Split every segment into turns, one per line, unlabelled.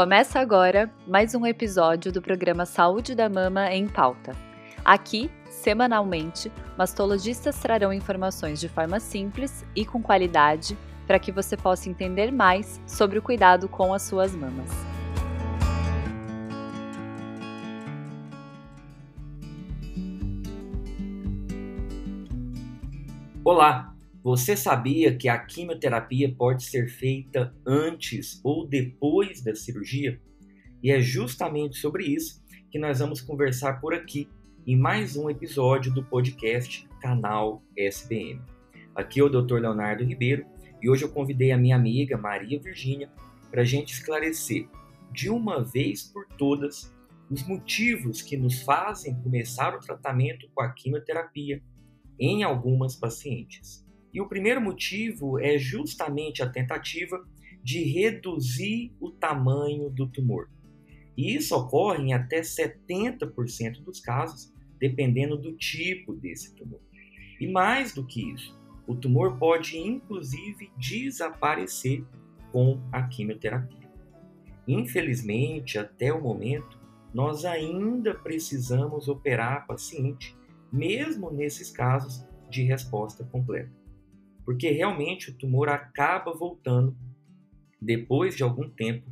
Começa agora mais um episódio do programa Saúde da Mama em Pauta. Aqui, semanalmente, mastologistas trarão informações de forma simples e com qualidade para que você possa entender mais sobre o cuidado com as suas mamas.
Olá, você sabia que a quimioterapia pode ser feita antes ou depois da cirurgia? E é justamente sobre isso que nós vamos conversar por aqui em mais um episódio do podcast Canal SBM. Aqui é o Dr. Leonardo Ribeiro e hoje eu convidei a minha amiga Maria Virgínia para a gente esclarecer de uma vez por todas os motivos que nos fazem começar o tratamento com a quimioterapia em algumas pacientes. E o primeiro motivo é justamente a tentativa de reduzir o tamanho do tumor. E isso ocorre em até 70% dos casos, dependendo do tipo desse tumor. E mais do que isso, o tumor pode inclusive desaparecer com a quimioterapia. Infelizmente, até o momento, nós ainda precisamos operar a paciente, mesmo nesses casos de resposta completa porque realmente o tumor acaba voltando depois de algum tempo,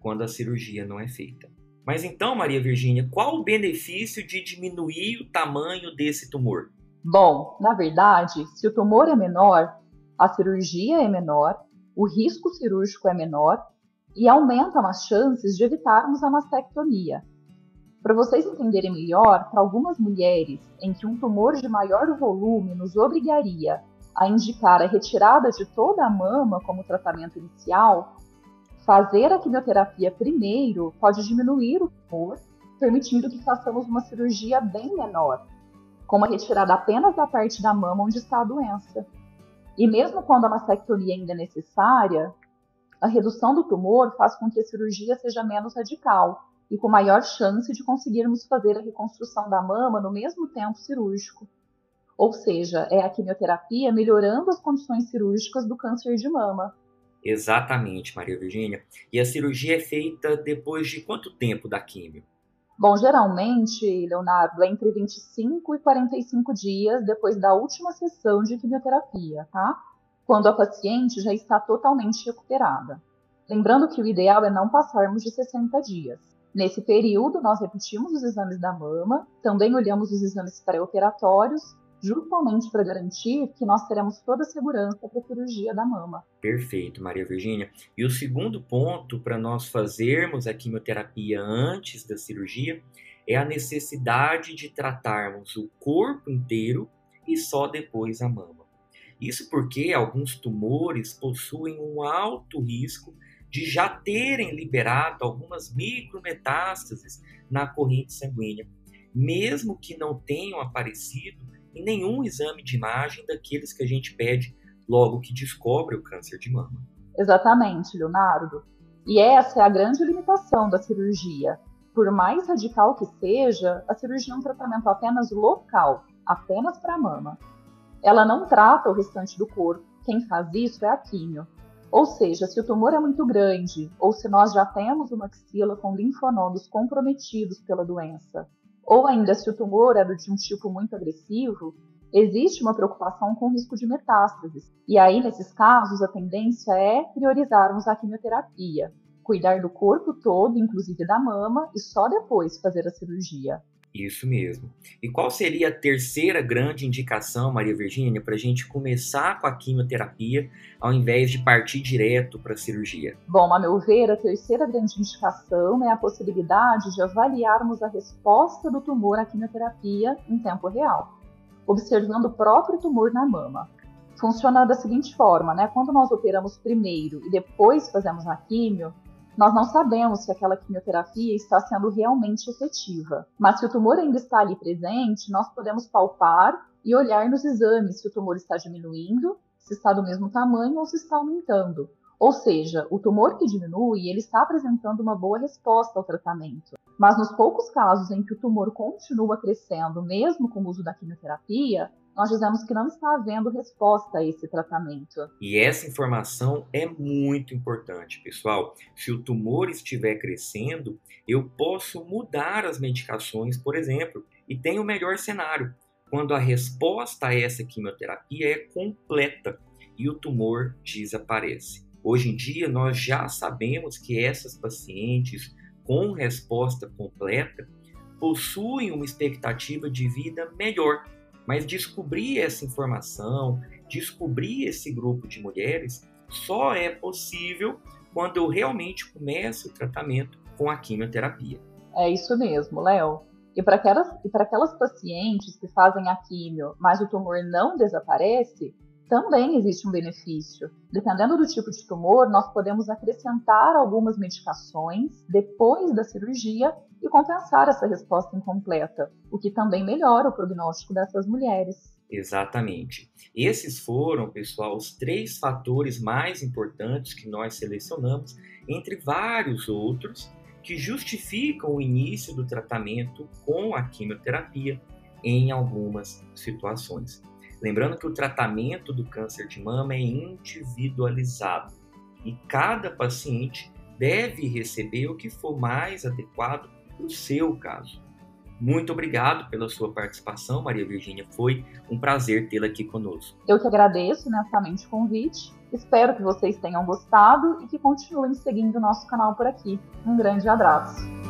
quando a cirurgia não é feita. Mas então, Maria Virgínia, qual o benefício de diminuir o tamanho desse tumor?
Bom, na verdade, se o tumor é menor, a cirurgia é menor, o risco cirúrgico é menor e aumentam as chances de evitarmos a mastectomia. Para vocês entenderem melhor, para algumas mulheres em que um tumor de maior volume nos obrigaria a indicar a retirada de toda a mama como tratamento inicial, fazer a quimioterapia primeiro pode diminuir o tumor, permitindo que façamos uma cirurgia bem menor, como a retirada apenas da parte da mama onde está a doença. E mesmo quando a mastectomia ainda é necessária, a redução do tumor faz com que a cirurgia seja menos radical e com maior chance de conseguirmos fazer a reconstrução da mama no mesmo tempo cirúrgico. Ou seja, é a quimioterapia melhorando as condições cirúrgicas do câncer de mama.
Exatamente, Maria Virgínia. E a cirurgia é feita depois de quanto tempo da quimio?
Bom, geralmente, Leonardo, é entre 25 e 45 dias depois da última sessão de quimioterapia, tá? Quando a paciente já está totalmente recuperada. Lembrando que o ideal é não passarmos de 60 dias. Nesse período, nós repetimos os exames da mama, também olhamos os exames pré-operatórios justamente para garantir que nós teremos toda a segurança para a cirurgia da mama.
Perfeito, Maria Virgínia. E o segundo ponto para nós fazermos a quimioterapia antes da cirurgia é a necessidade de tratarmos o corpo inteiro e só depois a mama. Isso porque alguns tumores possuem um alto risco de já terem liberado algumas micrometástases na corrente sanguínea, mesmo que não tenham aparecido em nenhum exame de imagem daqueles que a gente pede logo que descobre o câncer de mama.
Exatamente, Leonardo. E essa é a grande limitação da cirurgia. Por mais radical que seja, a cirurgia é um tratamento apenas local, apenas para a mama. Ela não trata o restante do corpo. Quem faz isso é a químio. Ou seja, se o tumor é muito grande, ou se nós já temos uma axila com linfonodos comprometidos pela doença, ou ainda se o tumor é de um tipo muito agressivo, existe uma preocupação com o risco de metástases. E aí, nesses casos, a tendência é priorizarmos a quimioterapia, cuidar do corpo todo, inclusive da mama, e só depois fazer a cirurgia.
Isso mesmo. E qual seria a terceira grande indicação, Maria Virgínia, para a gente começar com a quimioterapia ao invés de partir direto para a cirurgia?
Bom, a meu ver, a terceira grande indicação é a possibilidade de avaliarmos a resposta do tumor à quimioterapia em tempo real, observando o próprio tumor na mama. Funciona da seguinte forma, né? Quando nós operamos primeiro e depois fazemos a quimio, nós não sabemos se aquela quimioterapia está sendo realmente efetiva. Mas se o tumor ainda está ali presente, nós podemos palpar e olhar nos exames se o tumor está diminuindo, se está do mesmo tamanho ou se está aumentando. Ou seja, o tumor que diminui, ele está apresentando uma boa resposta ao tratamento. Mas nos poucos casos em que o tumor continua crescendo, mesmo com o uso da quimioterapia, nós dizemos que não está havendo resposta a esse tratamento.
E essa informação é muito importante, pessoal. Se o tumor estiver crescendo, eu posso mudar as medicações, por exemplo, e tem o melhor cenário, quando a resposta a essa quimioterapia é completa e o tumor desaparece. Hoje em dia, nós já sabemos que essas pacientes com resposta completa possuem uma expectativa de vida melhor. Mas descobrir essa informação, descobrir esse grupo de mulheres, só é possível quando eu realmente começo o tratamento com a quimioterapia.
É isso mesmo, Léo. E para aquelas, aquelas pacientes que fazem a quimio, mas o tumor não desaparece, também existe um benefício. Dependendo do tipo de tumor, nós podemos acrescentar algumas medicações depois da cirurgia e compensar essa resposta incompleta, o que também melhora o prognóstico dessas mulheres.
Exatamente. Esses foram, pessoal, os três fatores mais importantes que nós selecionamos, entre vários outros, que justificam o início do tratamento com a quimioterapia em algumas situações. Lembrando que o tratamento do câncer de mama é individualizado e cada paciente deve receber o que for mais adequado para o seu caso. Muito obrigado pela sua participação, Maria Virgínia. Foi um prazer tê-la aqui conosco.
Eu que agradeço imensamente o convite. Espero que vocês tenham gostado e que continuem seguindo o nosso canal por aqui. Um grande abraço.